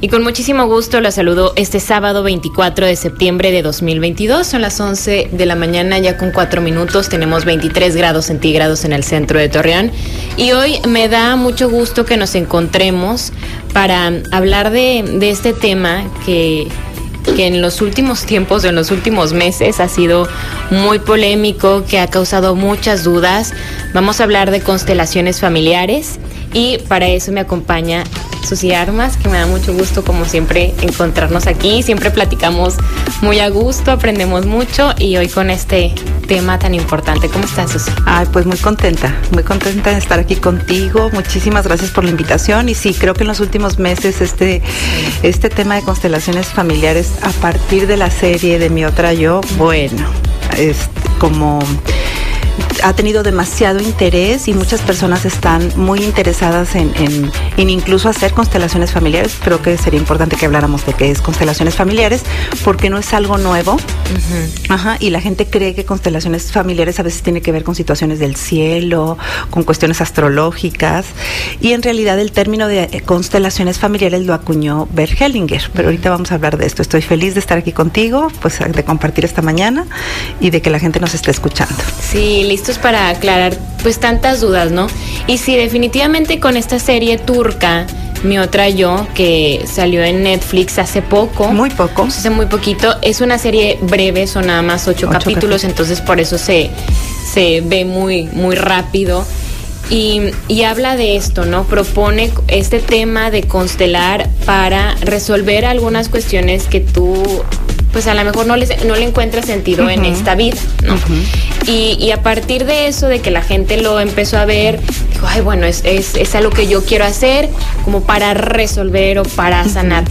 y con muchísimo gusto los saludo este sábado 24 de septiembre de 2022, son las 11 de la mañana ya con 4 minutos, tenemos 23 grados centígrados en el centro de Torreón. Y hoy me da mucho gusto que nos encontremos para hablar de, de este tema que que en los últimos tiempos, en los últimos meses, ha sido muy polémico, que ha causado muchas dudas. Vamos a hablar de constelaciones familiares y para eso me acompaña Susi Armas, que me da mucho gusto como siempre encontrarnos aquí. Siempre platicamos muy a gusto, aprendemos mucho y hoy con este tema tan importante. ¿Cómo estás, Susi? Ay, pues muy contenta, muy contenta de estar aquí contigo. Muchísimas gracias por la invitación y sí, creo que en los últimos meses este, este tema de constelaciones familiares a partir de la serie de Mi Otra Yo, bueno, es como ha tenido demasiado interés y muchas personas están muy interesadas en, incluso hacer constelaciones familiares. Creo que sería importante que habláramos de qué es constelaciones familiares, porque no es algo nuevo. Ajá, y la gente cree que constelaciones familiares a veces tiene que ver con situaciones del cielo, con cuestiones astrológicas. Y en realidad el término de eh, constelaciones familiares lo acuñó Bert Hellinger. Pero ahorita vamos a hablar de esto. Estoy feliz de estar aquí contigo, pues de compartir esta mañana y de que la gente nos esté escuchando. Sí, listos para aclarar pues tantas dudas, ¿no? Y sí, definitivamente con esta serie turca, mi otra yo, que salió en Netflix hace poco. Muy poco. Hace muy poquito. Es una serie breve, son nada más ocho, capítulos, entonces por eso se, se ve muy, muy rápido. Y, y, habla de esto, ¿no? Propone este tema de constelar para resolver algunas cuestiones que tú pues a lo mejor no, les, no le encuentra sentido en esta vida, ¿no? y, a partir de eso, de que la gente lo empezó a ver, dijo, ay, bueno, es, es, algo que yo quiero hacer como para resolver o para sanar.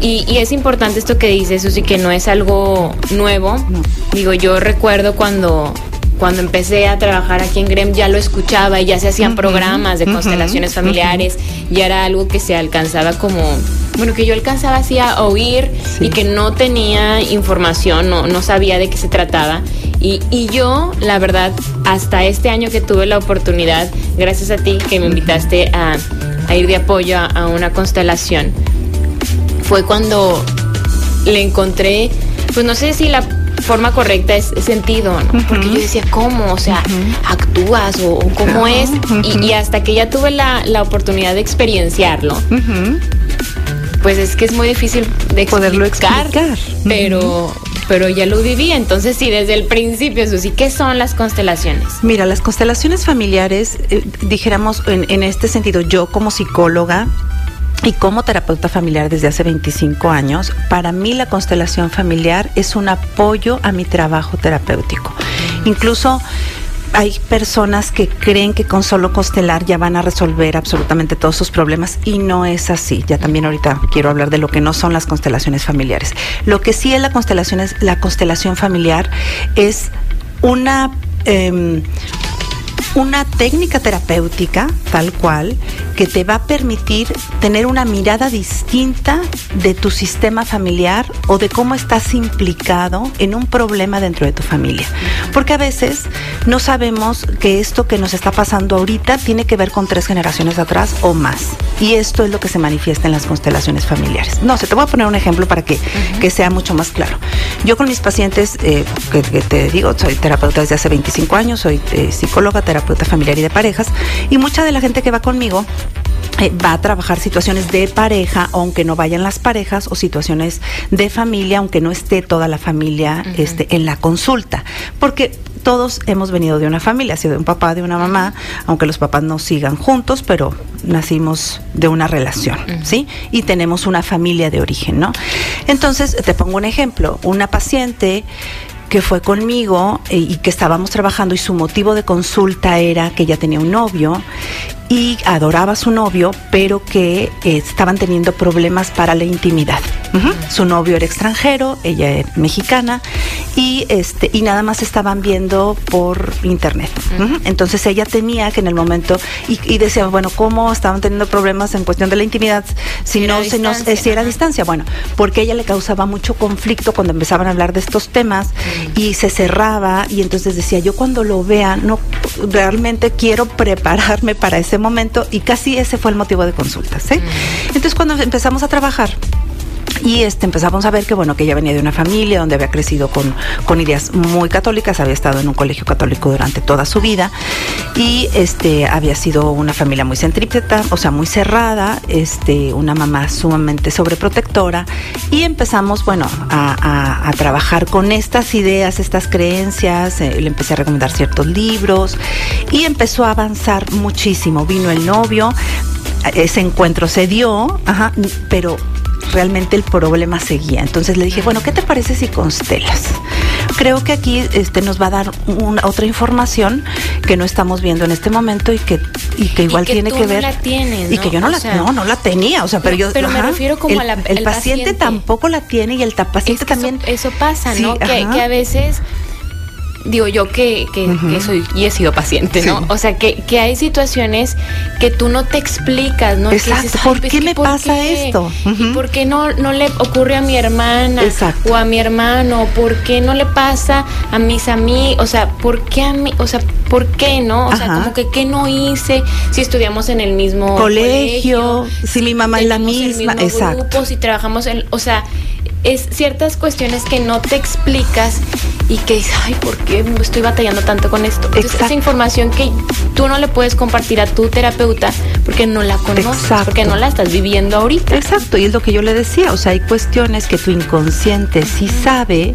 y, y, es importante esto que dices, sí que no es algo nuevo. Digo, yo recuerdo cuando cuando empecé a trabajar aquí en GREM ya lo escuchaba y ya se hacían programas de constelaciones familiares y era algo que se alcanzaba como bueno, que yo alcanzaba así a oír y que no tenía información, no, no sabía de qué se trataba. Y, y, yo, la verdad, hasta este año que tuve la oportunidad, gracias a ti que me invitaste a, a ir de apoyo a, a, una constelación, fue cuando le encontré, pues no sé si la forma correcta es sentido, ¿no? Porque yo decía, ¿cómo? O sea, ¿actúas o, cómo es? Y, hasta que ya tuve la, oportunidad de experienciarlo, pues es que es muy difícil de poderlo explicar, pero pero ya lo viví, entonces sí, desde el principio, Susi, ¿qué son las constelaciones? Mira, las constelaciones familiares, eh, dijéramos en, en este sentido, yo como psicóloga, y como terapeuta familiar desde hace 25 años, para mí la constelación familiar es un apoyo a mi trabajo terapéutico. Incluso hay personas que creen que con solo constelar ya van a resolver absolutamente todos sus problemas y no es así. Ya también ahorita quiero hablar de lo que no son las constelaciones familiares. Lo que sí es la constelación es la constelación familiar es una eh, una técnica terapéutica tal cual que te va a permitir tener una mirada distinta de tu sistema familiar o de cómo estás implicado en un problema dentro de tu familia. Porque a veces no sabemos que esto que nos está pasando ahorita tiene que ver con tres generaciones atrás o más. Y esto es lo que se manifiesta en las constelaciones familiares. No sé, te voy a poner un ejemplo para que, que sea mucho más claro. Yo con mis pacientes, eh, que, te digo, soy terapeuta desde hace 25 años, soy eh, psicóloga, terapeuta, terapeuta familiar y de parejas, y mucha de la gente que va conmigo eh, va a trabajar situaciones de pareja, aunque no vayan las parejas, o situaciones de familia, aunque no esté toda la familia este, en la consulta. Porque todos hemos venido de una familia, sido de un papá, de una mamá, aunque los papás no sigan juntos, pero nacimos de una relación, ¿sí? Y tenemos una familia de origen, ¿no? Entonces, te pongo un ejemplo, una paciente que fue conmigo eh, y que estábamos trabajando y su motivo de consulta era que ella tenía un novio y adoraba a su novio, pero que eh, estaban teniendo problemas para la intimidad. Su novio era extranjero, ella era mexicana y este y nada más estaban viendo por internet. Entonces ella tenía que en el momento y, y decía, bueno, ¿cómo estaban teniendo problemas en cuestión de la intimidad si no se nos eh, si era distancia? Bueno, porque ella le causaba mucho conflicto cuando empezaban a hablar de estos temas y se cerraba y entonces decía, yo cuando lo vea no realmente quiero prepararme para ese momento y casi ese fue el motivo de consultas, ¿eh? Entonces cuando empezamos a trabajar y este empezamos a ver que bueno que ella venía de una familia donde había crecido con, con ideas muy católicas, había estado en un colegio católico durante toda su vida y este había sido una familia muy centrípeta, o sea, muy cerrada, este, una mamá sumamente sobreprotectora y empezamos, bueno, a, trabajar con estas ideas, estas creencias, eh, le empecé a recomendar ciertos libros y empezó a avanzar muchísimo. Vino el novio, ese encuentro se dio, ajá, pero realmente el problema seguía. Entonces le dije, bueno, ¿qué te parece si constelas? Creo que aquí este, nos va a dar una, otra información que no estamos viendo en este momento y que, y que igual que tiene tú que no ver. la tienes, Y que yo no O la, sea, no, no la tenía, o sea, pero no, yo. pero me refiero como el, a la- el el paciente, paciente. tampoco la tiene y el paciente Es que eso- también. Eso, pasa, Sí, ¿no? Que a veces, digo yo que, que, que soy y he sido paciente, ¿no? O sea, que, que hay situaciones que tú no te explicas, ¿no? Exacto, dices, ¿por "Ay, qué me pasa esto?" ¿Y Ujú. por qué no, no le ocurre a mi hermana Exacto. o a mi hermano? ¿Por qué no le pasa a mis amigos? O sea, ¿por qué a mí? O sea, ¿por qué no? O sea, Ajá. como que ¿qué no hice si estudiamos en el mismo Colegio, si mi mamá es la tenemos el misma, mismo exacto. grupo, si trabajamos en, o sea, es ciertas cuestiones que no te explicas y que dices, ay, ¿por qué estoy batallando tanto con esto? Entonces, esa información que tú no le puedes compartir a tu terapeuta porque no la conoces, Exacto. porque no la estás viviendo ahorita. Exacto, y es lo que yo le decía, o sea, hay cuestiones que tu inconsciente sí sabe,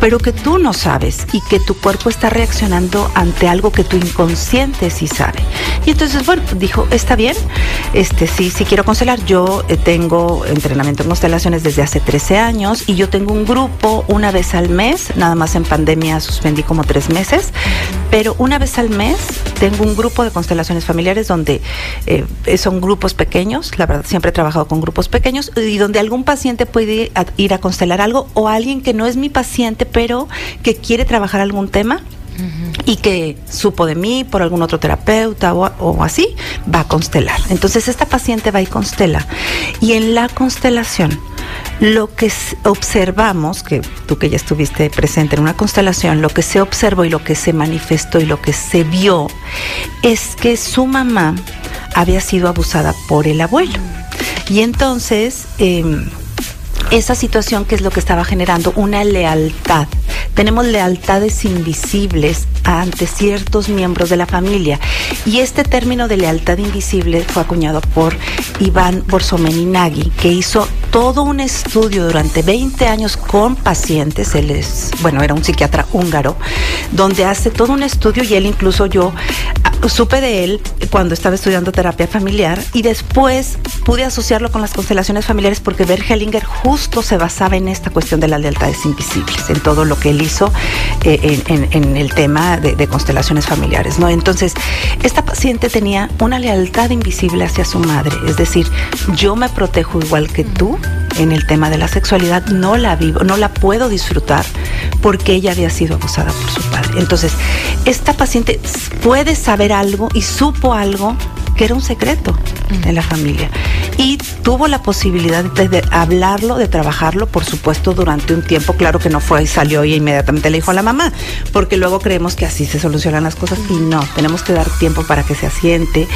pero que tú no sabes y que tu cuerpo está reaccionando ante algo que tu inconsciente sí sabe. Y entonces, bueno, dijo, está bien, este sí, sí quiero constelar. Yo eh, tengo entrenamiento en constelaciones desde hace 13 años y yo tengo un grupo una vez al mes, nada más en pandemia suspendí como tres meses, pero una vez al mes tengo un grupo de constelaciones familiares donde eh, son grupos pequeños, la verdad siempre he trabajado con grupos pequeños y donde algún paciente puede ir a, ir a constelar algo o alguien que no es mi paciente pero que quiere trabajar algún tema y que supo de mí por algún otro terapeuta o, así, va a constelar. Entonces esta paciente va y constela. Y en la constelación, lo que observamos, que tú que ya estuviste presente en una constelación, lo que se observó y lo que se manifestó y lo que se vio es que su mamá había sido abusada por el abuelo. Y entonces... em, esa situación que es lo que estaba generando una lealtad. Tenemos lealtades invisibles ante ciertos miembros de la familia. Y este término de lealtad invisible fue acuñado por Iván Borsomeninagui, que hizo todo un estudio durante 20 años con pacientes. Él es, bueno, era un psiquiatra húngaro, donde hace todo un estudio y él incluso yo ah, supe de él cuando estaba estudiando terapia familiar y después pude asociarlo con las constelaciones familiares porque Bert Hellinger se basaba en esta cuestión de las lealtades invisibles, en todo lo que él hizo eh, en, el tema de, de constelaciones familiares, ¿no? Entonces, esta paciente tenía una lealtad invisible hacia su madre, es decir, yo me protejo igual que tú en el tema de la sexualidad, no la vivo, no la puedo disfrutar porque ella había sido abusada por su padre. Entonces, esta paciente puede saber algo y supo algo que era un secreto en la familia. Y tuvo la posibilidad de, hablarlo, de trabajarlo, por supuesto, durante un tiempo. Claro que no fue y salió y inmediatamente le dijo a la mamá, porque luego creemos que así se solucionan las cosas y no, tenemos que dar tiempo para que se asiente.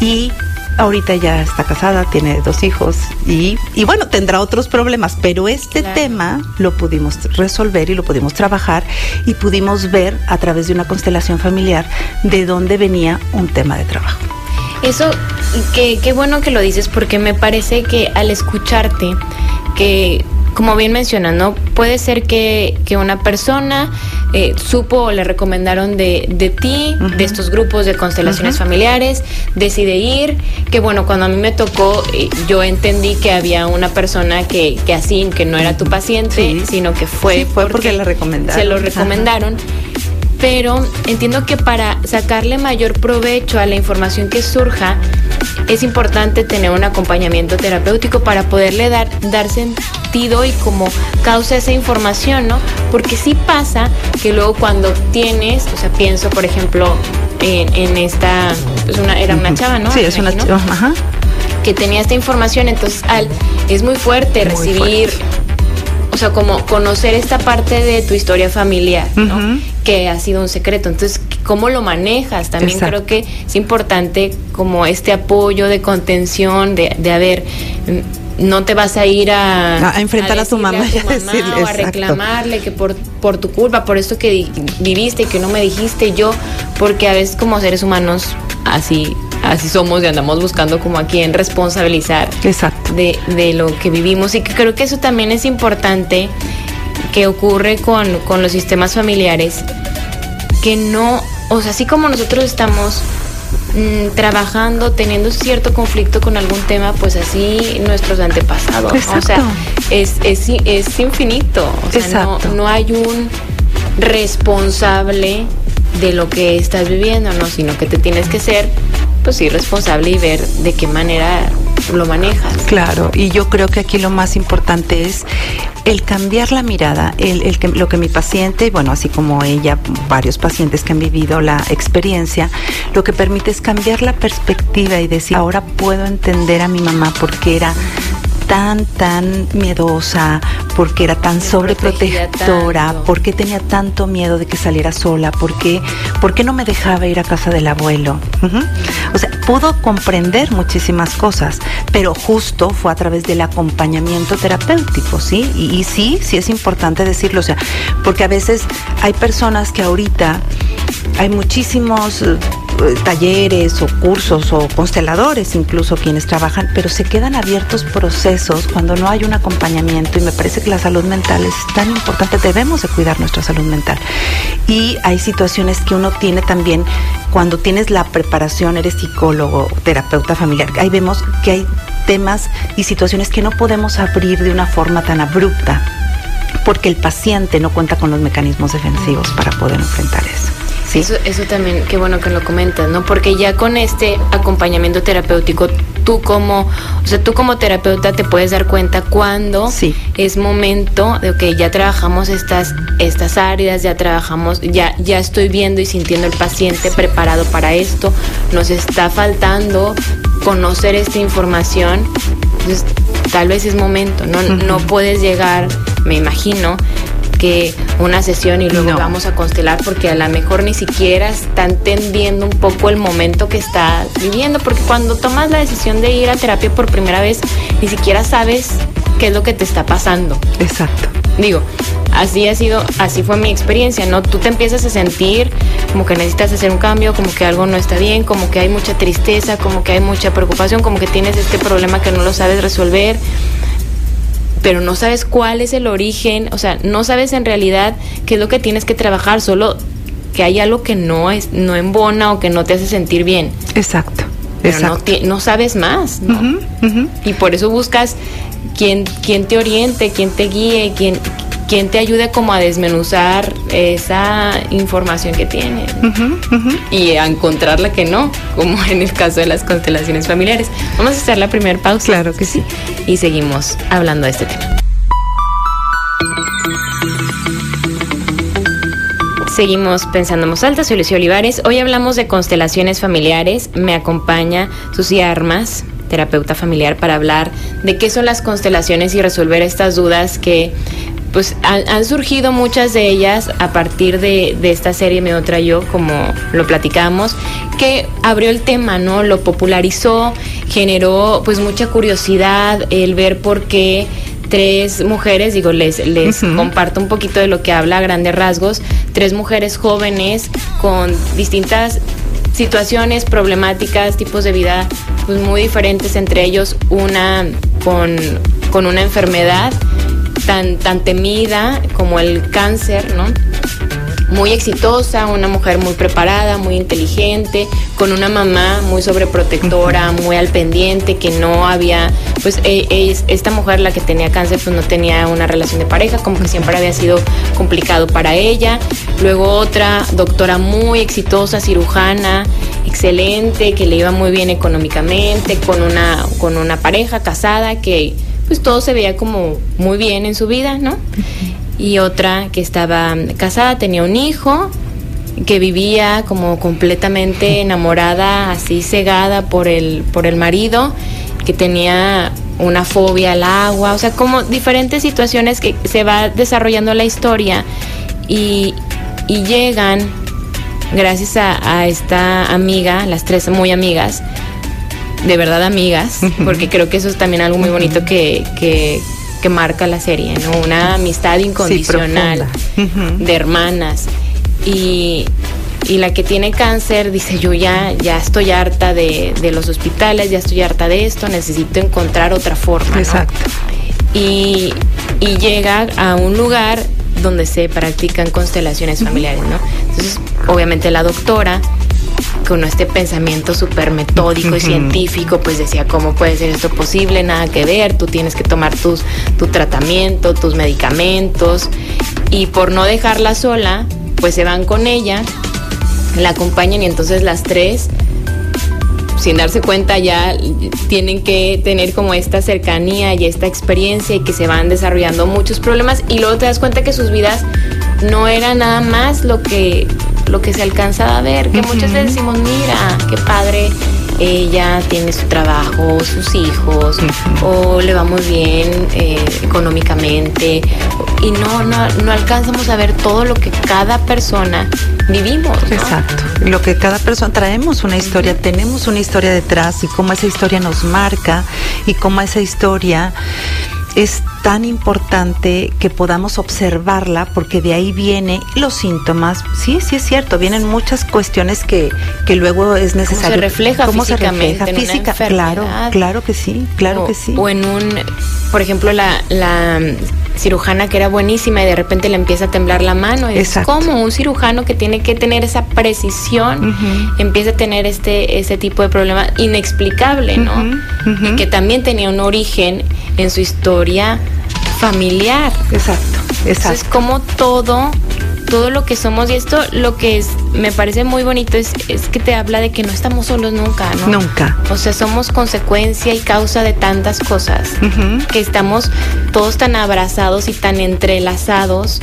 Y ahorita ya está casada, tiene dos hijos y, y bueno, tendrá otros problemas, pero este Claro. tema lo pudimos resolver y lo pudimos trabajar y pudimos ver a través de una constelación familiar de dónde venía un tema de trabajo. Eso, qué qué bueno que lo dices porque me parece que al escucharte, que como bien mencionas, ¿no? Puede ser que, que una persona eh, supo o le recomendaron de, de ti, de estos grupos de constelaciones familiares, decide ir, que bueno, cuando a mí me tocó, eh, yo entendí que había una persona que, que así, que no era tu paciente, Sí. sino que fue, Sí, fue porque la recomendaron. Se lo Ajá. Pero entiendo que para sacarle mayor provecho a la información que surja, es importante tener un acompañamiento terapéutico para poderle dar, dar sentido y como causa esa información, ¿no? Porque sí pasa que luego cuando tienes, o sea, pienso, por ejemplo, en, esta, pues una, era una chava, ¿no? Sí, es una chava, ajá. Que tenía esta información, entonces al, es muy fuerte recibir o sea, como conocer esta parte de tu historia familiar, ¿no? Que ha sido un secreto. Entonces, ¿cómo lo manejas? También creo que es importante como este apoyo de contención, de, de haber mm, no te vas a ir a, a enfrentar a, tu mamá, a o a reclamarle que por, por tu culpa, por esto que viviste y que no me dijiste yo, porque a veces como seres humanos así así somos y andamos buscando como a quién responsabilizar De, de lo que vivimos y que creo que eso también es importante que ocurre con, con los sistemas familiares que no, o sea, así como nosotros estamos mm, trabajando, teniendo cierto conflicto con algún tema, pues así nuestros antepasados. O sea, es, es, es infinito. O sea, no, no, hay un responsable de lo que estás viviendo, no, sino que te tienes que ser pues sí, responsable y ver de qué manera lo manejas. Claro, y yo creo que aquí lo más importante es el cambiar la mirada, el, el que, lo que mi paciente, bueno, así como ella, varios pacientes que han vivido la experiencia, lo que permite es cambiar la perspectiva y decir, ahora puedo entender a mi mamá porque era tan, tan miedosa, porque era tan sobreprotectora, porque tenía tanto miedo de que saliera sola, porque, qué no me dejaba ir a casa del abuelo. O sea, pudo comprender muchísimas cosas, pero justo fue a través del acompañamiento terapéutico, ¿sí? Y, y sí, sí es importante decirlo, o sea, porque a veces hay personas que ahorita hay muchísimos eh, talleres o cursos o consteladores incluso quienes trabajan, pero se quedan abiertos procesos cuando no hay un acompañamiento y me parece que la salud mental es tan importante, debemos de cuidar nuestra salud mental. Y hay situaciones que uno tiene también cuando tienes la preparación, eres psicólogo, terapeuta familiar, ahí vemos que hay temas y situaciones que no podemos abrir de una forma tan abrupta porque el paciente no cuenta con los mecanismos defensivos para poder enfrentar eso. Eso, eso también, qué bueno que lo comentas, ¿no? Porque ya con este acompañamiento terapéutico, tú como, o sea, tú como terapeuta te puedes dar cuenta cuando es momento de que ya trabajamos estas, estas áreas, ya trabajamos, ya, ya estoy viendo y sintiendo el paciente preparado para esto, nos está faltando conocer esta información, entonces tal vez es momento, no, no puedes llegar, me imagino, una sesión y luego vamos a constelar porque a lo mejor ni siquiera está entendiendo un poco el momento que está viviendo, porque cuando tomas la decisión de ir a terapia por primera vez, ni siquiera sabes qué es lo que te está pasando. Exacto. Digo, así ha sido, así fue mi experiencia, ¿no? Tú te empiezas a sentir como que necesitas hacer un cambio, como que algo no está bien, como que hay mucha tristeza, como que hay mucha preocupación, como que tienes este problema que no lo sabes resolver pero no sabes cuál es el origen, o sea, no sabes en realidad qué es lo que tienes que trabajar, solo que hay algo que no es no embona o que no te hace sentir bien. Exacto. Pero No, sabes más, ¿no? Y por eso buscas quien, quien te oriente, quien te guíe, quien, quien te ayude como a desmenuzar esa información que tienes y a encontrarla que no, como en el caso de las constelaciones familiares. Vamos a hacer la primera pausa. Claro que sí. Y seguimos hablando de este tema. Seguimos pensando en alta, soy Lucio Olivares. Hoy hablamos de constelaciones familiares. Me acompaña Susi Armas, terapeuta familiar, para hablar de qué son las constelaciones y resolver estas dudas que pues han, surgido muchas de ellas a partir de, esta serie Me Otra Yo, como lo platicamos, que abrió el tema, ¿no? Lo popularizó, generó pues mucha curiosidad el ver por qué tres mujeres, digo, les, les comparto un poquito de lo que habla a grandes rasgos, tres mujeres jóvenes con distintas situaciones, problemáticas, tipos de vida pues muy diferentes entre ellos, una con, con una enfermedad tan, tan temida como el cáncer, ¿no? muy exitosa, una mujer muy preparada, muy inteligente, con una mamá muy sobreprotectora, muy al pendiente, que no había, pues e, esta mujer, la que tenía cáncer, pues no tenía una relación de pareja, como que siempre había sido complicado para ella. Luego otra doctora muy exitosa, cirujana, excelente, que le iba muy bien económicamente, con una, con una pareja casada que pues todo se veía como muy bien en su vida, ¿no? Y otra que estaba casada, tenía un hijo, que vivía como completamente enamorada, así cegada por el, por el marido, que tenía una fobia al agua, o sea, como diferentes situaciones que se va desarrollando la historia y, y llegan, gracias a, esta amiga, las tres muy amigas, de verdad amigas, porque creo que eso es también algo muy bonito que, que, marca la serie, ¿no? Una amistad incondicional de hermanas. Y, y la que tiene cáncer dice yo ya ya estoy harta de, de, los hospitales ya estoy harta de esto necesito encontrar otra forma exacto. Y, y, llega a un lugar donde se practican constelaciones familiares no entonces obviamente la doctora con este pensamiento súper metódico y científico, pues decía, ¿cómo puede ser esto posible? Nada que ver, tú tienes que tomar tus, tu tratamiento, tus medicamentos, y por no dejarla sola, pues se van con ella, la acompañan y entonces las tres sin darse cuenta ya tienen que tener como esta cercanía y esta experiencia y que se van desarrollando muchos problemas. Y luego te das cuenta que sus vidas no era nada más lo que lo que se alcanza a ver, que muchas veces decimos, mira, qué padre, ella tiene su trabajo, sus hijos, o le vamos bien eh, económicamente, y no, no, no alcanzamos a ver todo lo que cada persona vivimos. Exacto, lo que cada persona traemos una historia, tenemos una historia detrás y cómo esa historia nos marca y cómo esa historia es tan importante que podamos observarla porque de ahí vienen los síntomas. Sí, sí es cierto, vienen muchas cuestiones que, que luego es necesario. ¿Cómo se refleja ¿Cómo físicamente? Se refleja? Física, claro, claro que sí, claro que sí. O en un, por ejemplo, la, la cirujana que era buenísima y de repente le empieza a temblar la mano. Es como un cirujano que tiene que tener esa precisión empieza a tener este ese tipo de problema inexplicable, ¿no? Y que también tenía un origen en su historia familiar. Exacto, exacto. Entonces, como todo todo lo que somos y esto lo que es me parece muy bonito es, es que te habla de que no estamos solos nunca, ¿no? Nunca. O sea, somos consecuencia y causa de tantas cosas, que estamos todos tan abrazados y tan entrelazados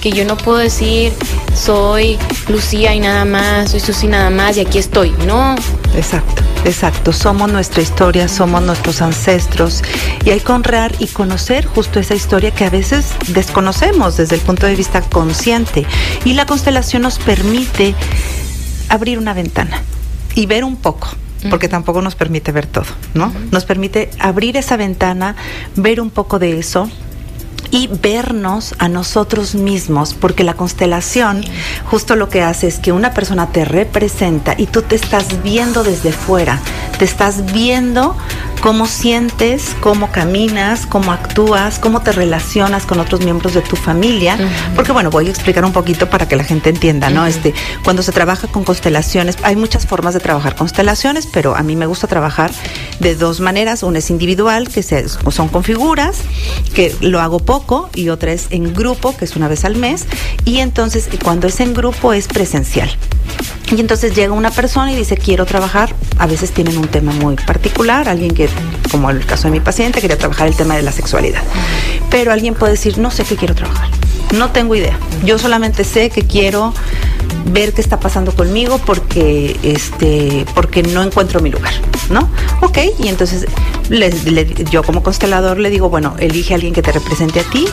que yo no puedo decir soy Lucía y nada más, soy Susi nada más y aquí estoy. No. Exacto, exacto. Somos nuestra historia, somos nuestros ancestros y hay que honrar y conocer justo esa historia que a veces desconocemos desde el punto de vista consciente. Y la constelación nos permite abrir una ventana y ver un poco porque tampoco nos permite ver todo, ¿no? Nos permite abrir esa ventana, ver un poco de eso, y vernos a nosotros mismos, porque la constelación justo lo que hace es que una persona te representa y tú te estás viendo desde fuera, te estás viendo cómo sientes, cómo caminas, cómo actúas, cómo te relacionas con otros miembros de tu familia, porque bueno, voy a explicar un poquito para que la gente entienda, ¿no? Este, cuando se trabaja con constelaciones, hay muchas formas de trabajar constelaciones, pero a mí me gusta trabajar de dos maneras, una es individual, que se, son con figuras, que lo hago poco y otra es en grupo, que es una vez al mes. Y entonces cuando es en grupo es presencial. Y entonces llega una persona y dice, quiero trabajar. A veces tienen un tema muy particular, alguien que, como el caso de mi paciente, quería trabajar el tema de la sexualidad. Pero alguien puede decir, no sé qué quiero trabajar. No tengo idea. Yo solamente sé que quiero ver qué está pasando conmigo porque este porque no encuentro mi lugar, ¿no? Ok, y entonces yo como constelador le digo, bueno, elige a alguien que te represente a ti.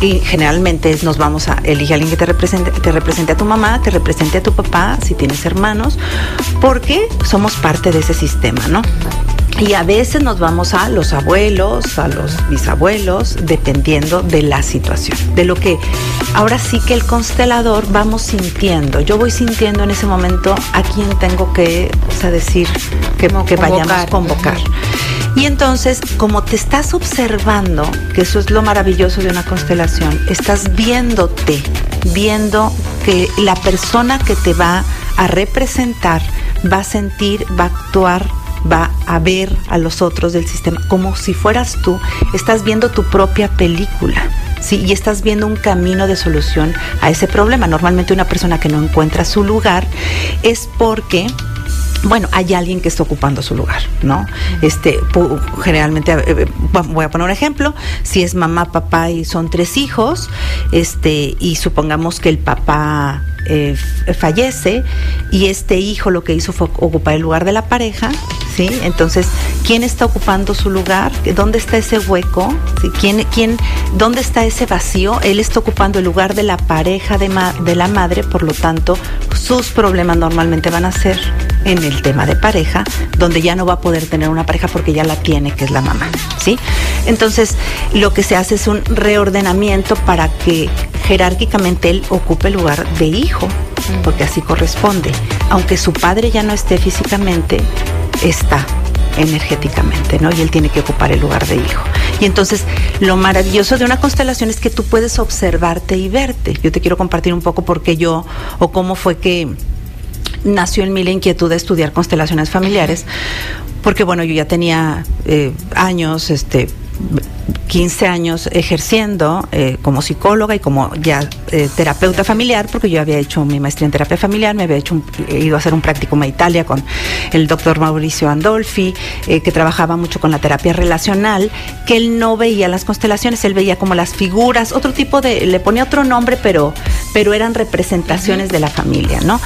y generalmente nos vamos a elige a alguien que te represente, te represente a tu mamá, te represente a tu papá, si tienes hermanos, porque somos parte de ese sistema, ¿no? Y a veces nos vamos a los abuelos, a los bisabuelos, dependiendo de la situación, de lo que ahora sí que el constelador vamos sintiendo. Yo voy sintiendo en ese momento a quién tengo que decir que, que vayamos a convocar. Y entonces, como te estás observando, que eso es lo maravilloso de una constelación, estás viéndote, viendo que la persona que te va a representar va a sentir, va a actuar va a ver a los otros del sistema como si fueras tú, estás viendo tu propia película. Sí, y estás viendo un camino de solución a ese problema. Normalmente una persona que no encuentra su lugar es porque bueno, hay alguien que está ocupando su lugar, ¿no? Este, generalmente, eh, eh, voy a poner un ejemplo, si es mamá, papá y son tres hijos, este, y supongamos que el papá eh, fallece y este hijo lo que hizo fue ocupar el lugar de la pareja, ¿sí? Entonces, ¿quién está ocupando su lugar? ¿Dónde está ese hueco? ¿Quién, quién, ¿Dónde está ese vacío? Él está ocupando el lugar de la pareja de, de la madre, por lo tanto, sus problemas normalmente van a ser en el tema de pareja, donde ya no va a poder tener una pareja porque ya la tiene, que es la mamá, ¿sí? Entonces, lo que se hace es un reordenamiento para que jerárquicamente él ocupe el lugar de hijo, porque así corresponde. Aunque su padre ya no esté físicamente, está energéticamente, ¿no? Y él tiene que ocupar el lugar de hijo. Y entonces, lo maravilloso de una constelación es que tú puedes observarte y verte. Yo te quiero compartir un poco porque yo, o cómo fue que nació en mí la inquietud de estudiar constelaciones familiares, porque bueno, yo ya tenía eh, años, este, 15 años ejerciendo eh, como psicóloga y como ya eh, terapeuta familiar, porque yo había hecho mi maestría en terapia familiar, me había hecho ido a hacer un práctico a Italia con el doctor Mauricio Andolfi, eh, que trabajaba mucho con la terapia relacional, que él no veía las constelaciones, él veía como las figuras, otro tipo de, le ponía otro nombre, pero, pero eran representaciones de la familia, ¿no?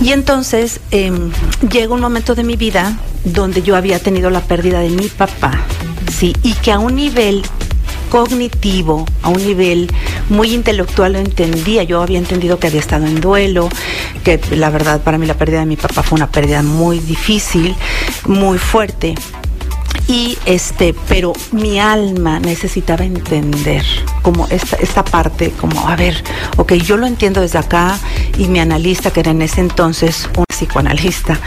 Y entonces em, llega un momento de mi vida donde yo había tenido la pérdida de mi papá, ¿sí? Y que a un nivel cognitivo, a un nivel muy intelectual lo entendía. Yo había entendido que había estado en duelo, que la verdad para mí la pérdida de mi papá fue una pérdida muy difícil, muy fuerte y este, pero mi alma necesitaba entender como esta, esta parte, como, a ver, ok, yo lo entiendo desde acá y mi analista, que era en ese entonces un psicoanalista,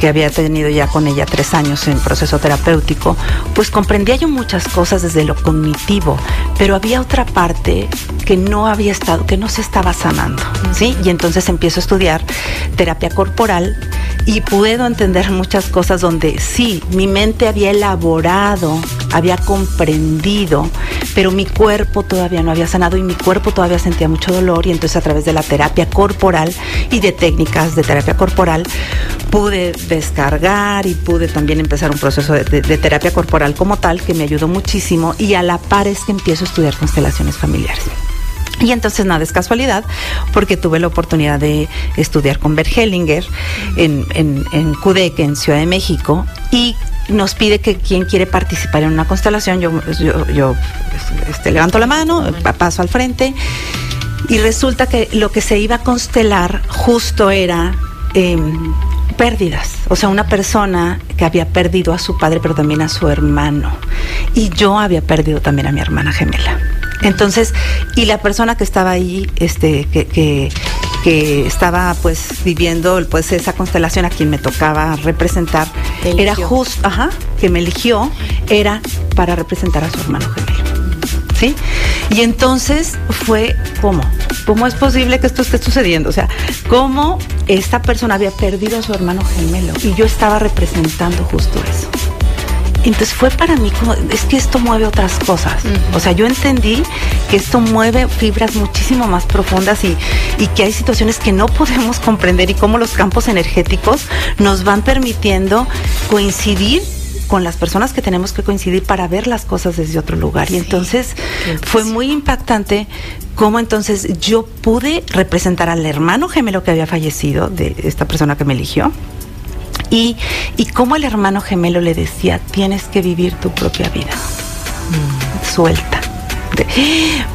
que había tenido ya con ella tres años en proceso terapéutico, pues comprendía yo muchas cosas desde lo cognitivo, pero había otra parte que no había estado, que no se estaba sanando, ¿sí? Y entonces empiezo a estudiar terapia corporal y puedo entender muchas cosas donde sí, mi mente había elaborado, había comprendido, pero mi cuerpo todavía no había sanado y mi cuerpo todavía sentía mucho dolor y entonces a través de la terapia corporal y de técnicas de terapia corporal pude descargar y pude también empezar un proceso de, terapia corporal como tal que me ayudó muchísimo y a la par es que empiezo a estudiar constelaciones familiares. Y entonces nada es casualidad, porque tuve la oportunidad de estudiar con Bert Hellinger en, en, en CUDEC, en Ciudad de México, y nos pide que quien quiere participar en una constelación, yo, yo, yo este, levanto la mano, paso al frente, y resulta que lo que se iba a constelar justo era... Eh, pérdidas, o sea, una persona que había perdido a su padre, pero también a su hermano, y yo había perdido también a mi hermana gemela. Entonces, y la persona que estaba ahí, este, que, que, que estaba pues viviendo pues esa constelación a quien me tocaba representar, era justo, ajá, que me eligió, era para representar a su hermano gemelo. ¿Sí? Y entonces fue como, ¿cómo es posible que esto esté sucediendo? O sea, ¿cómo esta persona había perdido a su hermano gemelo y yo estaba representando justo eso? Entonces fue para mí como, es que esto mueve otras cosas. Uh -huh. O sea, yo entendí que esto mueve fibras muchísimo más profundas y, y, que hay situaciones que no podemos comprender y cómo los campos energéticos nos van permitiendo coincidir con las personas que tenemos que coincidir para ver las cosas desde otro lugar. Sí, y entonces fue muy impactante cómo entonces yo pude representar al hermano gemelo que había fallecido de esta persona que me eligió y, y cómo el hermano gemelo le decía, tienes que vivir tu propia vida, mm. suelta. De,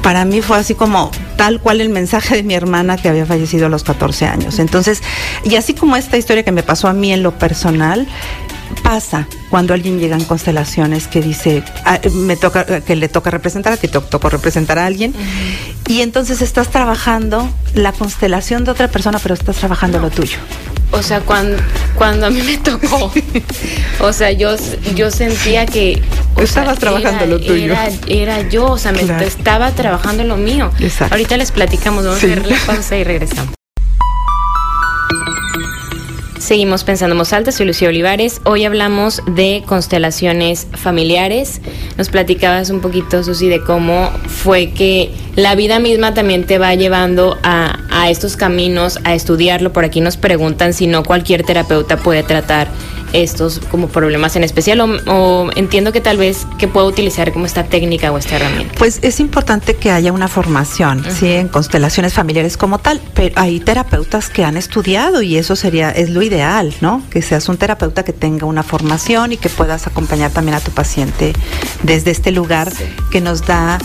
para mí fue así como tal cual el mensaje de mi hermana que había fallecido a los 14 años. Entonces, y así como esta historia que me pasó a mí en lo personal, pasa cuando alguien llega en constelaciones que dice ah, me toca que le toca representar a ti te tocó representar a alguien uh -huh. y entonces estás trabajando la constelación de otra persona pero estás trabajando lo tuyo o sea cuando cuando a mí me tocó o sea yo yo sentía que o estabas sea, trabajando era, lo tuyo era, era, yo o sea me claro. estaba trabajando lo mío Exacto. ahorita les platicamos vamos sí. a ver la pausa y regresamos Seguimos pensando en voz alta, soy Lucía Olivares. Hoy hablamos de constelaciones familiares. Nos platicabas un poquito, Susi, de cómo fue que la vida misma también te va llevando a, a estos caminos, a estudiarlo. Por aquí nos preguntan si no cualquier terapeuta puede tratar estos como problemas en especial o, o, entiendo que tal vez que puedo utilizar como esta técnica o esta herramienta. Pues es importante que haya una formación, uh -huh. sí, en constelaciones familiares como tal, pero hay terapeutas que han estudiado y eso sería es lo ideal, ¿no? Que seas un terapeuta que tenga una formación y que puedas acompañar también a tu paciente desde este lugar sí. que nos da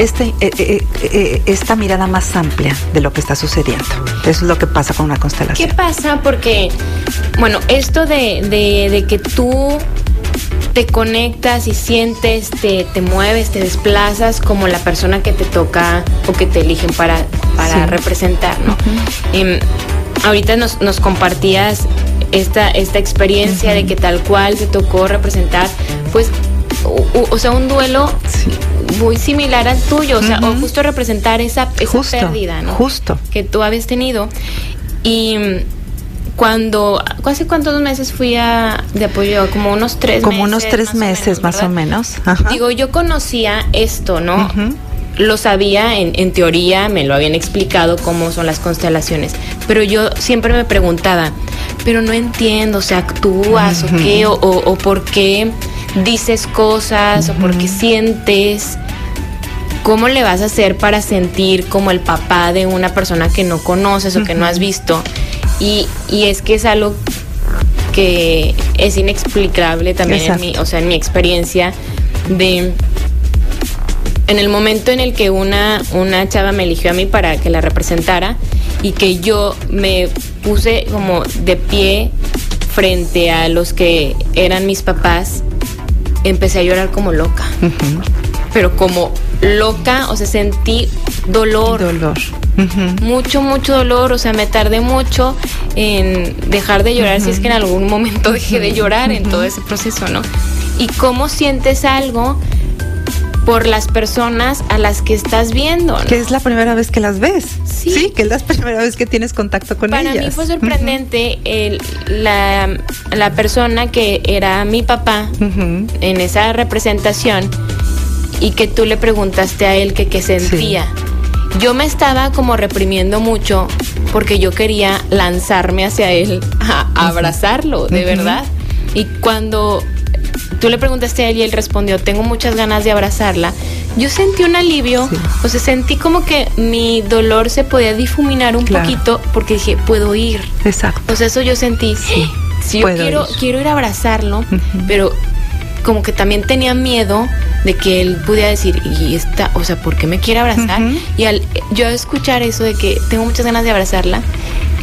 este, eh, eh, eh, esta mirada más amplia de lo que está sucediendo. Eso es lo que pasa con una constelación. ¿Qué pasa? Porque, bueno, esto de, de, de que tú te conectas y sientes, te, te, mueves, te desplazas como la persona que te toca o que te eligen para, para sí. representar, ¿no? Uh -huh. eh, ahorita nos, nos, compartías esta, esta experiencia uh -huh. de que tal cual te tocó representar, pues, o, o sea, un duelo sí. muy similar al tuyo, o sea, uh -huh. o justo representar esa, esa justo, pérdida, ¿no? Justo. Que tú habías tenido. Y cuando, ¿hace cuántos meses fui a, de apoyo? Como unos tres Como meses. unos tres más meses, o menos, más o menos. Ajá. Digo, yo conocía esto, ¿no? Uh -huh. Lo sabía en, en, teoría, me lo habían explicado cómo son las constelaciones, pero yo siempre me preguntaba, pero no entiendo, o sea, actúas uh -huh. o qué, o, o, o, por qué dices cosas, uh -huh. o por qué sientes. ¿Cómo le vas a hacer para sentir como el papá de una persona que no conoces o que no has visto? Y, y es que es algo que es inexplicable también en mi, o sea, en mi experiencia de en el momento en el que una, una chava me eligió a mí para que la representara y que yo me puse como de pie frente a los que eran mis papás, empecé a llorar como loca. Uh -huh. Pero como loca, o sea, sentí dolor. Dolor. Uh -huh. Mucho, mucho dolor, o sea, me tardé mucho en dejar de llorar, uh -huh. si es que en algún momento dejé de llorar en todo ese proceso, ¿no? Y cómo sientes algo por las personas a las que estás viendo. ¿no? Que es la primera vez que las ves. Sí. sí que es la primera vez que tienes contacto con Para ellas. Para mí fue sorprendente uh -huh. el, la, la, persona que era mi papá uh -huh. en esa representación y que tú le preguntaste a él que qué sentía. Sí. Yo me estaba como reprimiendo mucho porque yo quería lanzarme hacia él a, abrazarlo, de uh -huh. verdad. Y cuando tú le preguntaste a él y él respondió, tengo muchas ganas de abrazarla. Yo sentí un alivio, sí. o sea, sentí como que mi dolor se podía difuminar un claro. poquito porque dije, puedo ir. Exacto. O sea, eso yo sentí. Sí. Si yo quiero ir. quiero ir a abrazarlo, uh -huh. pero como que también tenía miedo de que él pudiera decir, y esta, o sea, ¿por qué me quiere abrazar? Uh -huh. Y al yo escuchar eso de que tengo muchas ganas de abrazarla,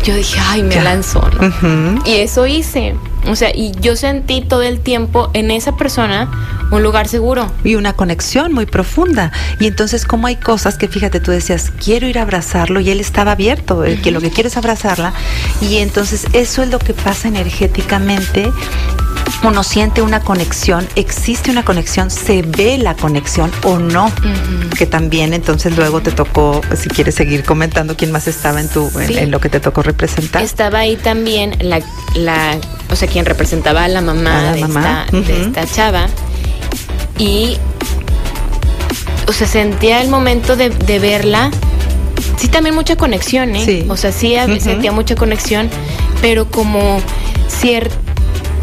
yo dije, ay, me ya. lanzó, ¿no? Uh -huh. Y eso hice. O sea, y yo sentí todo el tiempo en esa persona un lugar seguro. Y una conexión muy profunda. Y entonces, como hay cosas que, fíjate, tú decías, quiero ir a abrazarlo, y él estaba abierto, el que lo que quiere es abrazarla. Y entonces, eso es lo que pasa energéticamente uno siente una conexión, existe una conexión, se ve la conexión o no, uh -huh. que también entonces luego te tocó, si quieres seguir comentando quién más estaba en tu, sí. en, en, lo que te tocó representar. Estaba ahí también la, la o sea, quien representaba a la mamá, a la de, mamá. Esta, uh -huh. de esta chava y, o sea, sentía el momento de, de verla sí también mucha conexión, ¿eh? Sí. O sea, sí uh -huh. sentía mucha conexión, pero como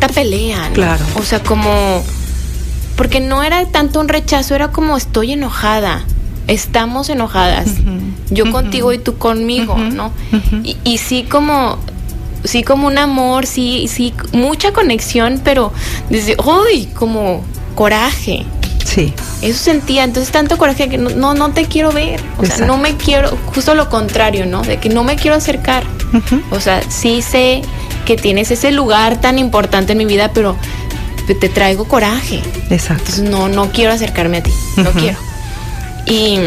cierta pelea, ¿no? Claro. O sea, como porque no era tanto un rechazo, era como estoy enojada. Estamos enojadas. Uh -huh. Yo uh -huh. contigo y tú conmigo, ¿no? Y, y sí como sí como un amor, sí, sí, mucha conexión, pero desde, ¡ay! Como coraje. Sí. Eso sentía, entonces tanto coraje que no, no, no te quiero ver. O Exacto. sea, no me quiero, justo lo contrario, ¿no? De que no me quiero acercar. Uh -huh. O sea, sí sé que tienes ese lugar tan importante en mi vida, pero te traigo coraje. Exacto. Entonces no, no quiero acercarme a ti, no uh -huh. quiero. Y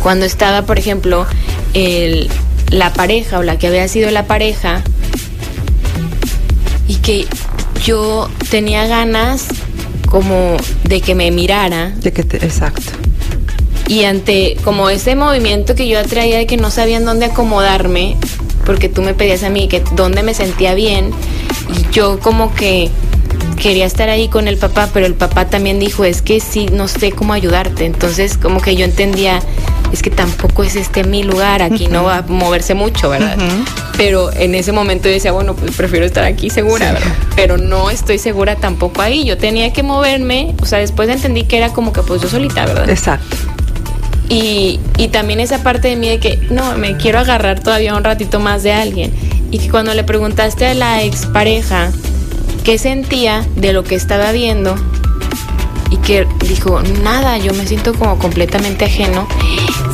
cuando estaba, por ejemplo, el, la pareja o la que había sido la pareja y que yo tenía ganas como de que me mirara. De que te, exacto. Y ante como ese movimiento que yo atraía de que no sabía en dónde acomodarme, porque tú me pedías a mí que dónde me sentía bien y yo como que quería estar ahí con el papá, pero el papá también dijo, es que sí, no sé cómo ayudarte. Entonces como que yo entendía, es que tampoco es este mi lugar, aquí no va a moverse mucho, ¿verdad? Pero en ese momento yo decía, bueno, pues prefiero estar aquí segura, ¿verdad? Pero no estoy segura tampoco ahí. Yo tenía que moverme, o sea, después entendí que era como que pues yo solita, ¿verdad? Exacto. Y, y también esa parte de mí de que, no, me quiero agarrar todavía un ratito más de alguien. Y que cuando le preguntaste a la expareja qué sentía de lo que estaba viendo, y que dijo, nada, yo me siento como completamente ajeno,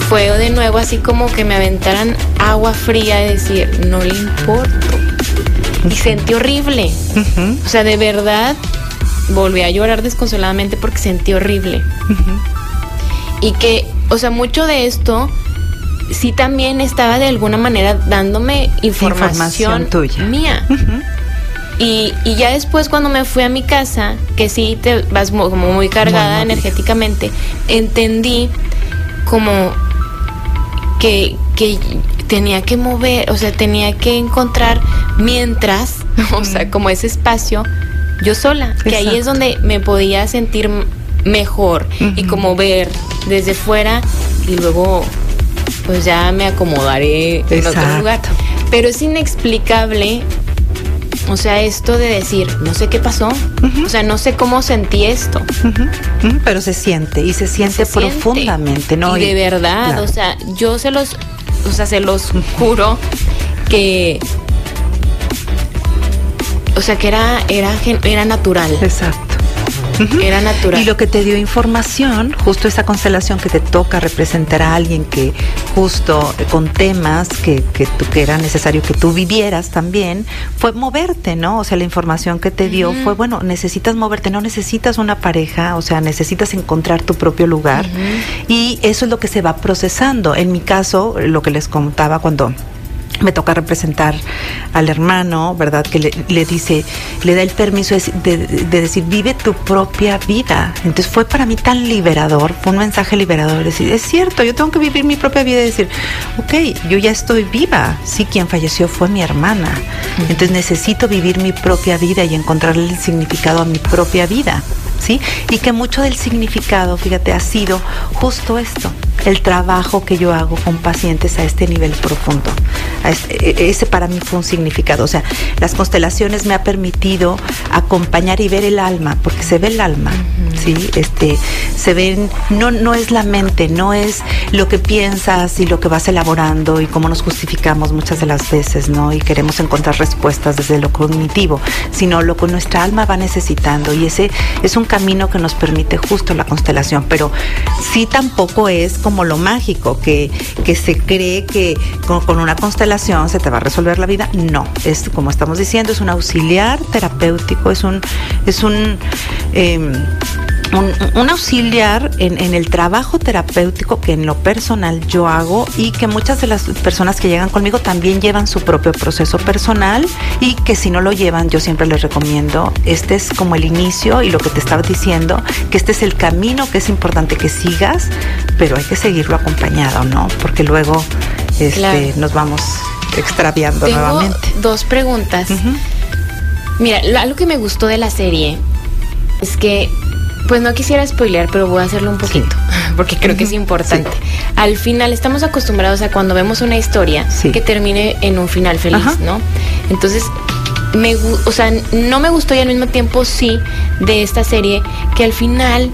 fue de nuevo así como que me aventaran agua fría de decir, no le importo. Y sentí horrible. O sea, de verdad, volví a llorar desconsoladamente porque sentí horrible. Y que, o sea, mucho de esto sí también estaba de alguna manera dándome información, Información tuya. mía. Y, y ya después cuando me fui a mi casa, que sí te vas mo- como muy cargada Muy energéticamente, entendí como que, que tenía que mover, o sea, tenía que encontrar mientras, o sea, como ese espacio, yo sola, que ahí es donde me podía sentir mejor y como ver desde fuera y luego pues ya me acomodaré en otro lugar. Pero es inexplicable, o sea, esto de decir, no sé qué pasó, o sea, no sé cómo sentí esto. Pero se siente y se siente Se siente. profundamente, ¿no? Y de verdad, claro. o sea, yo se los, o sea, se los juro que, o sea, que era, era, era natural, Exacto. Era natural. Y lo que te dio información, justo esa constelación que te toca representar a alguien que justo eh, con temas que, que, tú- que era necesario que tú vivieras también, fue moverte, ¿no? O sea, la información que te dio fue, bueno, necesitas moverte, no necesitas una pareja, o sea, necesitas encontrar tu propio lugar. Y eso es lo que se va procesando. En mi caso, lo que les contaba cuando me toca representar al hermano, ¿verdad? Que le, le dice, le da el permiso de, de- de decir, vive tu propia vida. Entonces fue para mí tan liberador, fue un mensaje liberador, decir, es cierto, yo tengo que vivir mi propia vida y decir, ok, yo ya estoy viva, sí, quien falleció fue mi hermana. Entonces necesito vivir mi propia vida y encontrarle el significado a mi propia vida. ¿Sí? Y que mucho del significado, fíjate, ha sido justo esto, el trabajo que yo hago con pacientes a este nivel profundo. Este- e- ese para mí fue un significado. O sea, las constelaciones me ha permitido acompañar y ver el alma, porque se ve el alma, ¿sí? Este, se ven, no, no es la mente, no es lo que piensas y lo que vas elaborando y cómo nos justificamos muchas de las veces, ¿no? Y queremos encontrar respuestas desde lo cognitivo, sino lo que nuestra alma va necesitando. Y ese es un camino que nos permite justo la constelación, pero sí tampoco es como lo mágico, que, que se cree que con, con una constelación se te va a resolver la vida. No, es como estamos diciendo, es un auxiliar terapéutico, es un, es un em, un, un auxiliar en, en el trabajo terapéutico que en lo personal yo hago y que muchas de las personas que llegan conmigo también llevan su propio proceso personal y que si no lo llevan yo siempre les recomiendo, este es como el inicio y lo que te estaba diciendo, que este es el camino que es importante que sigas, pero hay que seguirlo acompañado, ¿no? Porque luego este, Claro. nos vamos extraviando Tengo nuevamente. dos preguntas. Mira, lo- algo que me gustó de la serie es que, pues no quisiera spoilear, pero voy a hacerlo un poquito, porque creo que es importante. sí. Al final estamos acostumbrados a cuando vemos una historia Sí. que termine en un final feliz, Ajá. ¿no? Entonces, me, o sea, no me gustó y al mismo tiempo sí de esta serie que al final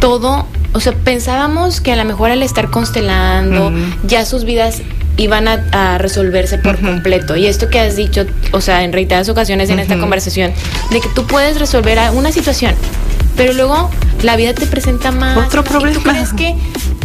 todo, o sea, pensábamos que a lo mejor al estar constelando ya sus vidas iban a, a resolverse por completo. Y esto que has dicho, o sea, en reiteradas ocasiones en esta conversación, de que tú puedes resolver una situación, pero luego la vida te presenta más. Otro Y tú problema. crees que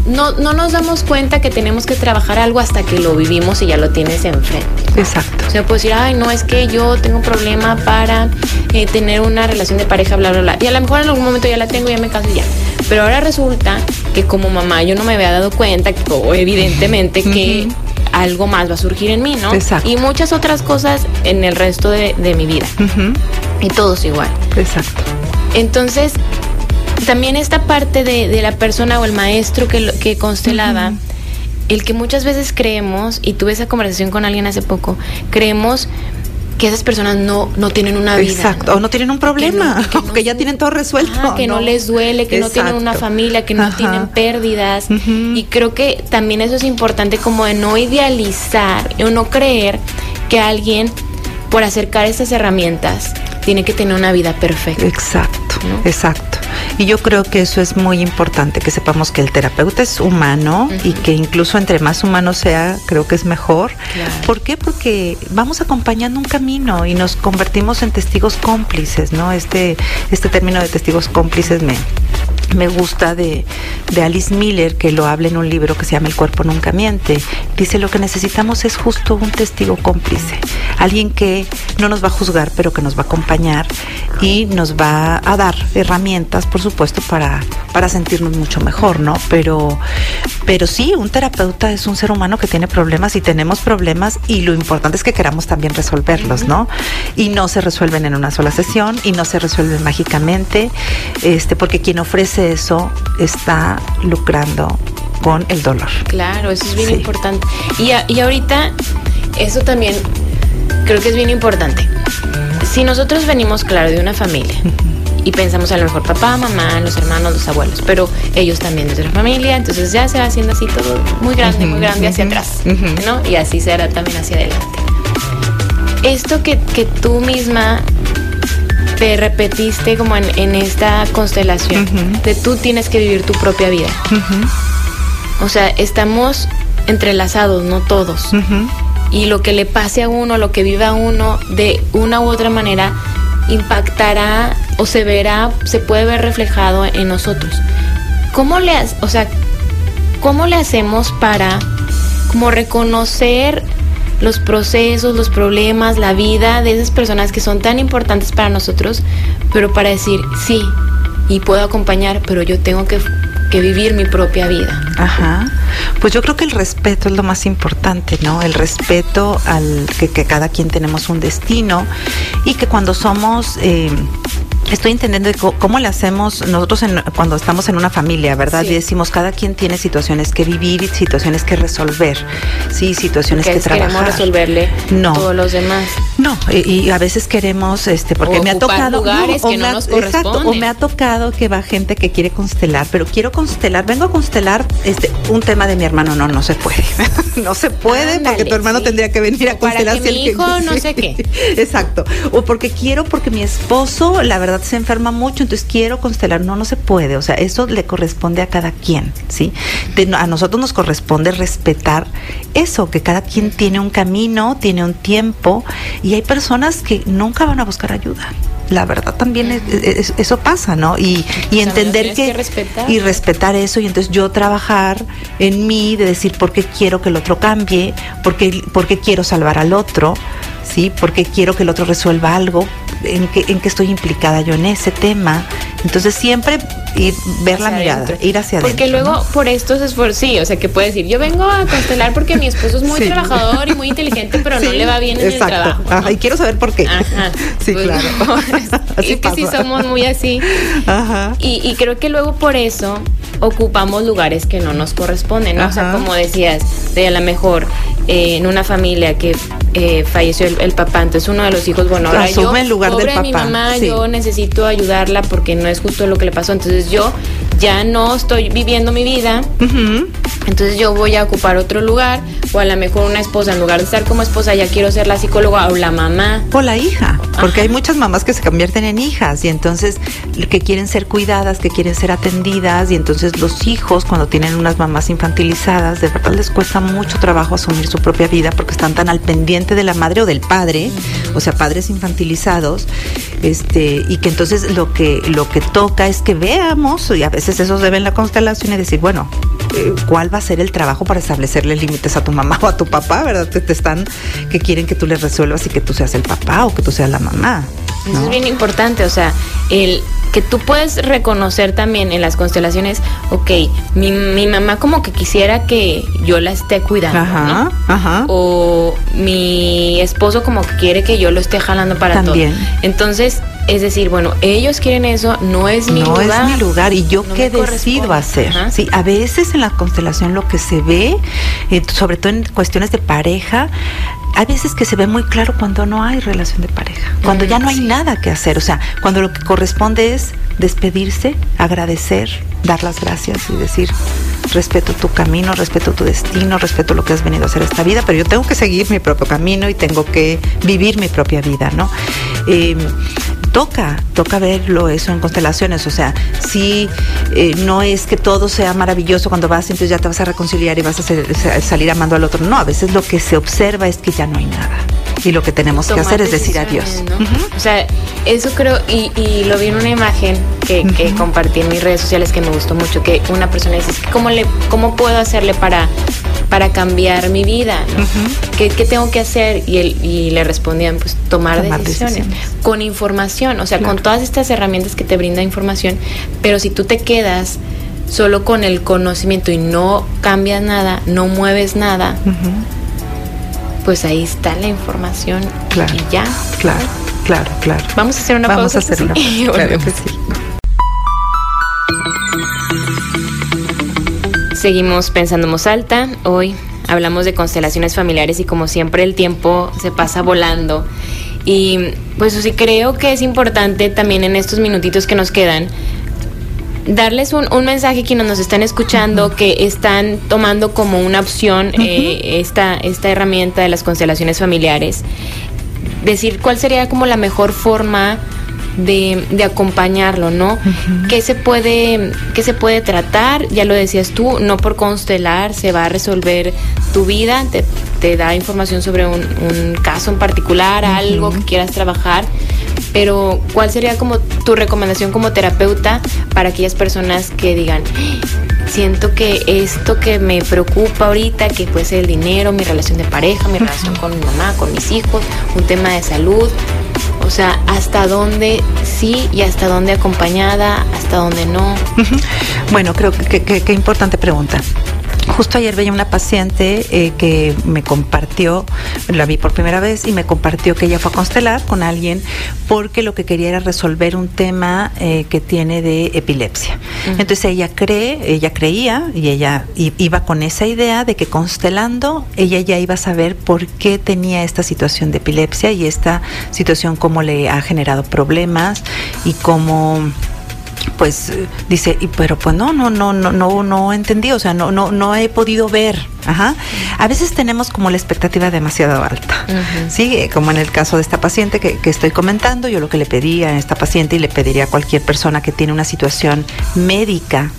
no, no nos damos cuenta que tenemos que trabajar algo hasta que lo vivimos y ya lo tienes enfrente. Exacto. O sea, puedo decir, ay, no, es que yo tengo un problema para eh, tener una relación de pareja, bla, bla, bla. Y a lo mejor en algún momento ya la tengo, ya me caso y ya. Pero ahora resulta que como mamá yo no me había dado cuenta, que- o evidentemente, que algo más va a surgir en mí, ¿no? Exacto. Y muchas otras cosas en el resto de, de mi vida. Ujú. Y todos igual. Exacto. Entonces, también esta parte de, de la persona o el maestro que, lo- que constelaba, el que muchas veces creemos, y tuve esa conversación con alguien hace poco, creemos que esas personas no, no tienen una vida. Exacto, o no tienen un problema, que, ya tienen todo resuelto. que no. les duele, que no tienen una familia, que no tienen pérdidas. Y creo que también eso es importante como de no idealizar o no creer que alguien por acercar estas herramientas tiene que tener una vida perfecta. Exacto, exacto. Y yo creo que eso es muy importante, que sepamos que el terapeuta es humano y que incluso entre más humano sea, creo que es mejor. ¿Por qué? Porque vamos acompañando un camino y nos convertimos en testigos cómplices, ¿no? Este, este término de testigos cómplices me, me gusta de, Alice Miller, que lo habla en un libro que se llama El cuerpo nunca miente. Dice, lo que necesitamos es justo un testigo cómplice, alguien que no nos va a juzgar, pero que nos va a acompañar y nos va a dar herramientas, por supuesto, para, para sentirnos mucho mejor, ¿no? Pero, pero sí, un terapeuta es un ser humano que tiene problemas y tenemos problemas y lo importante es que queramos también resolverlos, ¿no? Y no se resuelven en una sola sesión y no se resuelven mágicamente, este, porque quien ofrece eso está lucrando con el dolor. Claro, eso es bien importante. Y, y ahorita, eso también creo que es bien importante. Si nosotros venimos, claro, de una familia y pensamos a lo mejor papá, mamá, los hermanos, los abuelos, pero ellos también de otra familia, entonces ya se va haciendo así todo muy grande, muy grande hacia atrás, ¿no? Y así será también hacia adelante. Esto que, que tú misma te repetiste como en, esta constelación, de tú tienes que vivir tu propia vida. O sea, estamos entrelazados, no todos. Y lo que le pase a uno, lo que viva uno, de una u otra manera, impactará o se verá, se puede ver reflejado en nosotros. ¿Cómo le, o sea, cómo le hacemos para como reconocer los procesos, los problemas, la vida de esas personas que son tan importantes para nosotros, pero para decir, sí, y puedo acompañar, pero yo tengo que, vivir mi propia vida. Ajá. Pues yo creo que el respeto es lo más importante, ¿no? El respeto al que, cada quien tenemos un destino y que cuando somos... Eh, estoy entendiendo cómo le hacemos nosotros cuando estamos en una familia, ¿verdad? Y decimos, cada quien tiene situaciones que vivir y situaciones que resolver, ¿sí? Situaciones que trabajar. queremos resolverle no. todos los demás. No, y, a veces queremos, este, porque me ha tocado... lugares que no nos exacto, o me ha tocado que va gente que quiere constelar, pero quiero constelar, vengo a constelar este, un tema de mi hermano, no, no se puede. no se puede porque tu hermano tendría que venir a constelar. Para que mi hijo no sé qué. Exacto. O porque quiero, porque mi esposo, la verdad, se enferma mucho, entonces quiero constelar. No, no se puede. O sea, eso le corresponde a cada quien, ¿sí? a nosotros nos corresponde respetar eso, que cada quien tiene un camino, tiene un tiempo, y hay personas que nunca van a buscar ayuda la verdad también eso pasa, ¿no? Y, y entender que, y respetar eso y entonces yo trabajar en mí de decir por qué quiero que el otro cambie, por qué, por qué quiero salvar al otro, ¿sí? Porque quiero que el otro resuelva algo, en qué, en qué estoy implicada yo en ese tema. Entonces siempre ir, ver la mirada, ir hacia adentro. Porque luego por estos esfuerzos, sí, o sea, que puede decir, yo vengo a constelar porque mi esposo es muy trabajador y muy inteligente, pero no le va bien en el trabajo. Ajá, y quiero saber por qué. Ajá. Sí, pues, claro. es, que sí somos muy así. Ajá. Y, y creo que luego por eso ocupamos lugares que no nos corresponden, ¿no? O sea, como decías, de a lo mejor eh, en una familia que eh, falleció el, papá, entonces uno de los hijos, bueno, ahora yo, el lugar del papá. mi mamá, yo necesito ayudarla porque no es justo lo que le pasó, entonces yo ya no estoy viviendo mi vida, entonces yo voy a ocupar otro lugar, o a lo mejor una esposa, en lugar de estar como esposa, ya quiero ser la psicóloga o la mamá. O la hija, porque hay muchas mamás que se convierten en hijas y entonces que quieren ser cuidadas, que quieren ser atendidas y entonces los hijos cuando tienen unas mamás infantilizadas, de verdad les cuesta mucho trabajo asumir su propia vida porque están tan al pendiente de la madre o del padre, o sea, padres infantilizados, este, y que entonces lo que, lo que toca es que veamos, y a veces eso se ve en la constelación y decir, bueno, eh, ¿cuál va a ser el trabajo para establecerle límites a tu mamá o a tu papá, verdad? Que te están, que quieren que tú les resuelvas y que tú seas el papá o que tú seas la mamá. Eso es bien importante, o sea, el que tú puedes reconocer también en las constelaciones, ok, mi, mi mamá como que quisiera que yo la esté cuidando, Ajá, ¿no? ajá. O mi esposo como que quiere que yo lo esté jalando para También. todo. Entonces, es decir, bueno, ellos quieren eso, no es mi no lugar. es mi lugar y yo No qué decido hacer. Ajá. Sí, a veces en la constelación lo que se ve, eh, sobre todo en cuestiones de pareja, hay veces que se ve muy claro cuando no hay relación de pareja, cuando ya no hay nada que hacer, o sea, cuando lo que corresponde es despedirse, agradecer, dar las gracias y decir, respeto tu camino, respeto tu destino, respeto lo que has venido a hacer esta vida, pero yo tengo que seguir mi propio camino y tengo que vivir mi propia vida, ¿no? Eh, toca, toca verlo eso en constelaciones, o sea, sí, eh, no es que todo sea maravilloso cuando vas entonces ya te vas a reconciliar y vas a salir amando al otro, no, a veces lo que se observa es que ya no hay nada y lo que tenemos que hacer es decir adiós. O sea, eso creo, y, y lo vi en una imagen que, que compartí en mis redes sociales que me gustó mucho, que una persona dice, "Es que ¿cómo, le, ¿cómo puedo hacerle para, para cambiar mi vida? ¿Qué, qué tengo que hacer? Y, él, y le respondían, pues tomar, Tomar decisiones, decisiones. con información, o sea, Claro. con todas estas herramientas que te brinda información, pero si tú te quedas solo con el conocimiento y no cambias nada, no mueves nada, Ujú. Pues ahí está la información Claro. y ya. Claro, claro, claro. Vamos a hacer una Vamos pausa. a hacer una sí, y pausa. Claro volvemos. que sí. Seguimos pensando en voz alta. Hoy hablamos de constelaciones familiares y como siempre el tiempo se pasa volando. Y pues sí creo que es importante también en estos minutitos que nos quedan darles un, un mensaje a quienes nos están escuchando que están tomando como una opción eh, esta, esta herramienta de las constelaciones familiares. Decir cuál sería como la mejor forma de, de acompañarlo, ¿no? ¿Qué se puede, qué se puede tratar? Ya lo decías tú, no por constelar se va a resolver tu vida, te, te da información sobre un, un caso en particular, algo que quieras trabajar, pero ¿cuál sería como tu recomendación como terapeuta para aquellas personas que digan, siento que esto que me preocupa ahorita, que puede ser el dinero, mi relación de pareja, mi relación con mi mamá, con mis hijos, un tema de salud, o sea, hasta dónde sí y hasta dónde acompañada, hasta dónde no. Bueno, creo que qué importante pregunta. Justo ayer veía una paciente eh, que me compartió, la vi por primera vez y me compartió que ella fue a constelar con alguien porque lo que quería era resolver un tema eh, que tiene de epilepsia. Entonces ella cree, ella creía y ella iba con esa idea de que constelando ella ya iba a saber por qué tenía esta situación de epilepsia y esta situación cómo le ha generado problemas y cómo pues eh, dice, y, pero pues no, no, no, no, no, no entendí, o sea, no, no, no he podido ver. Ajá. A veces tenemos como la expectativa demasiado alta. Sí, Eh, como en el caso de esta paciente que, que estoy comentando, yo lo que le pedía a esta paciente y le pediría a cualquier persona que tiene una situación médica,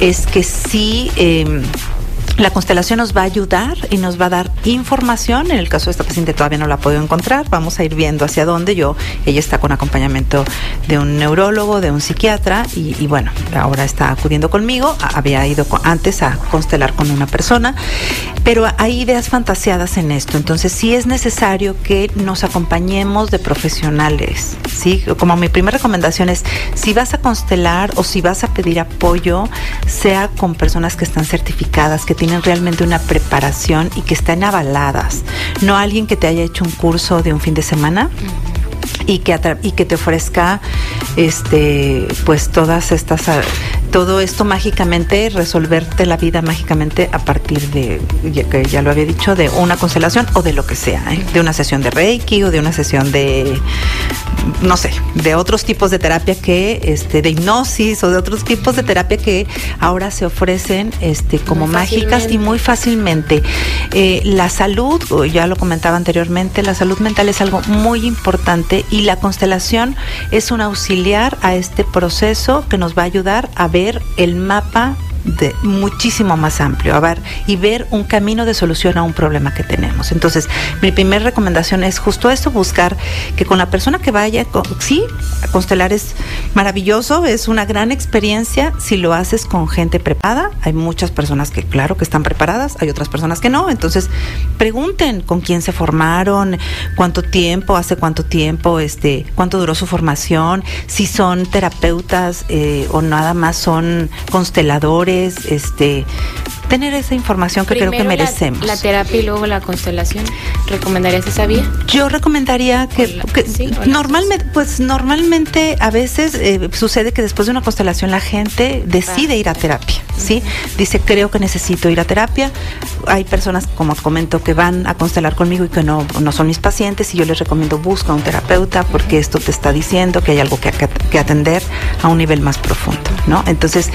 es que sí. em, la constelación nos va a ayudar y nos va a dar información. En el caso de esta paciente todavía no la puedo encontrar. Vamos a ir viendo hacia dónde. Yo, ella está con acompañamiento de un neurólogo, de un psiquiatra y, bueno, ahora está acudiendo conmigo. Había ido antes a constelar con una persona, pero hay ideas fantaseadas en esto. Entonces sí es necesario que nos acompañemos de profesionales. Sí, como mi primera recomendación es si vas a constelar o si vas a pedir apoyo, sea con personas que están certificadas, que tienen realmente una preparación y que estén avaladas. No alguien que te haya hecho un curso de un fin de semana y que y que te ofrezca este pues todas estas todo esto mágicamente resolverte la vida mágicamente a partir de ya que ya lo había dicho de una constelación o de lo que sea ¿eh? de una sesión de reiki o de una sesión de no sé de otros tipos de terapia que este de hipnosis o de otros tipos de terapia que ahora se ofrecen este como Muy mágicas y muy fácilmente Eh, la salud ya lo comentaba anteriormente la salud mental es algo muy importante y la constelación es un auxiliar a este proceso que nos va a ayudar a ver el mapa de muchísimo más amplio, a ver, y ver un camino de solución a un problema que tenemos. Entonces, mi primera recomendación es justo esto, buscar que con la persona que vaya, sí, a constelar es maravilloso, es una gran experiencia si lo haces con gente preparada. Hay muchas personas que, claro, que están preparadas, hay otras personas que no. Entonces, pregunten con quién se formaron, cuánto tiempo, hace cuánto tiempo, este, cuánto duró su formación, si son terapeutas eh, o nada más son consteladores, este, tener esa información que creo que merecemos. La, terapia y luego la constelación. ¿Recomendarías esa vía? Yo recomendaría que, normalmente, pues normalmente a veces eh, sucede que después de una constelación la gente decide ir a terapia, ¿sí? Dice, creo que necesito ir a terapia. Hay personas, como comento, que van a constelar conmigo y que no, no son mis pacientes y yo les recomiendo busca un terapeuta porque esto te está diciendo que hay algo que, que atender a un nivel más profundo, ¿no? Entonces,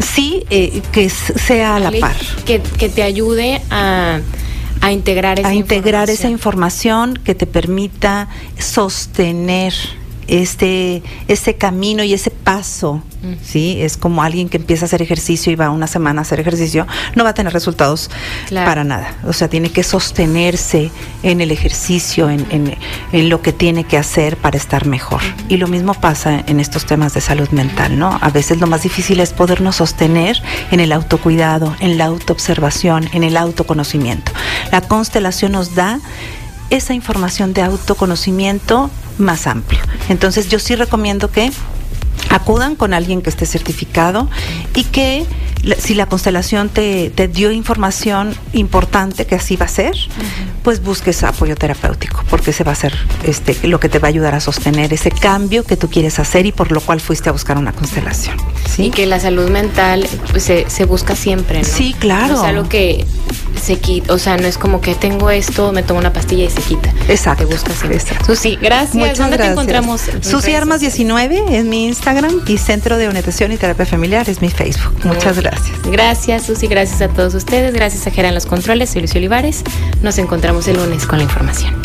sí eh, que sea a la par. Que, te ayude a, integrar esa a integrar esa información que te permita sostener este, este camino y ese paso, ¿sí? Es como alguien que empieza a hacer ejercicio y va una semana a hacer ejercicio, no va a tener resultados para nada. O sea, tiene que sostenerse en el ejercicio, en, lo que tiene que hacer para estar mejor. Y lo mismo pasa en estos temas de salud mental, ¿no? A veces lo más difícil es podernos sostener en el autocuidado, en la autoobservación, en el autoconocimiento. La constelación nos da esa información de autoconocimiento más amplio. Entonces yo sí recomiendo que acudan con alguien que esté certificado y que si la constelación te, dio información importante que así va a ser, pues busques apoyo terapéutico, porque ese va a ser este, lo que te va a ayudar a sostener ese cambio que tú quieres hacer y por lo cual fuiste a buscar una constelación. ¿sí? Y que la salud mental pues, se, se, busca siempre, ¿no? Sí, claro. O sea, lo que se quita, o sea, no es como que tengo esto, me tomo una pastilla y se quita. Exacto. Te buscas siempre. Susi, gracias. Muchas ¿Dónde te encontramos? Susi Armas 19 es mi Instagram y Centro de Orientación y Terapia Familiar es mi Facebook. Muchas gracias. Gracias, Susi. Gracias a todos ustedes. Gracias a Geran Los Controles. Soy Lucio Olivares. Nos encontramos el lunes con la información.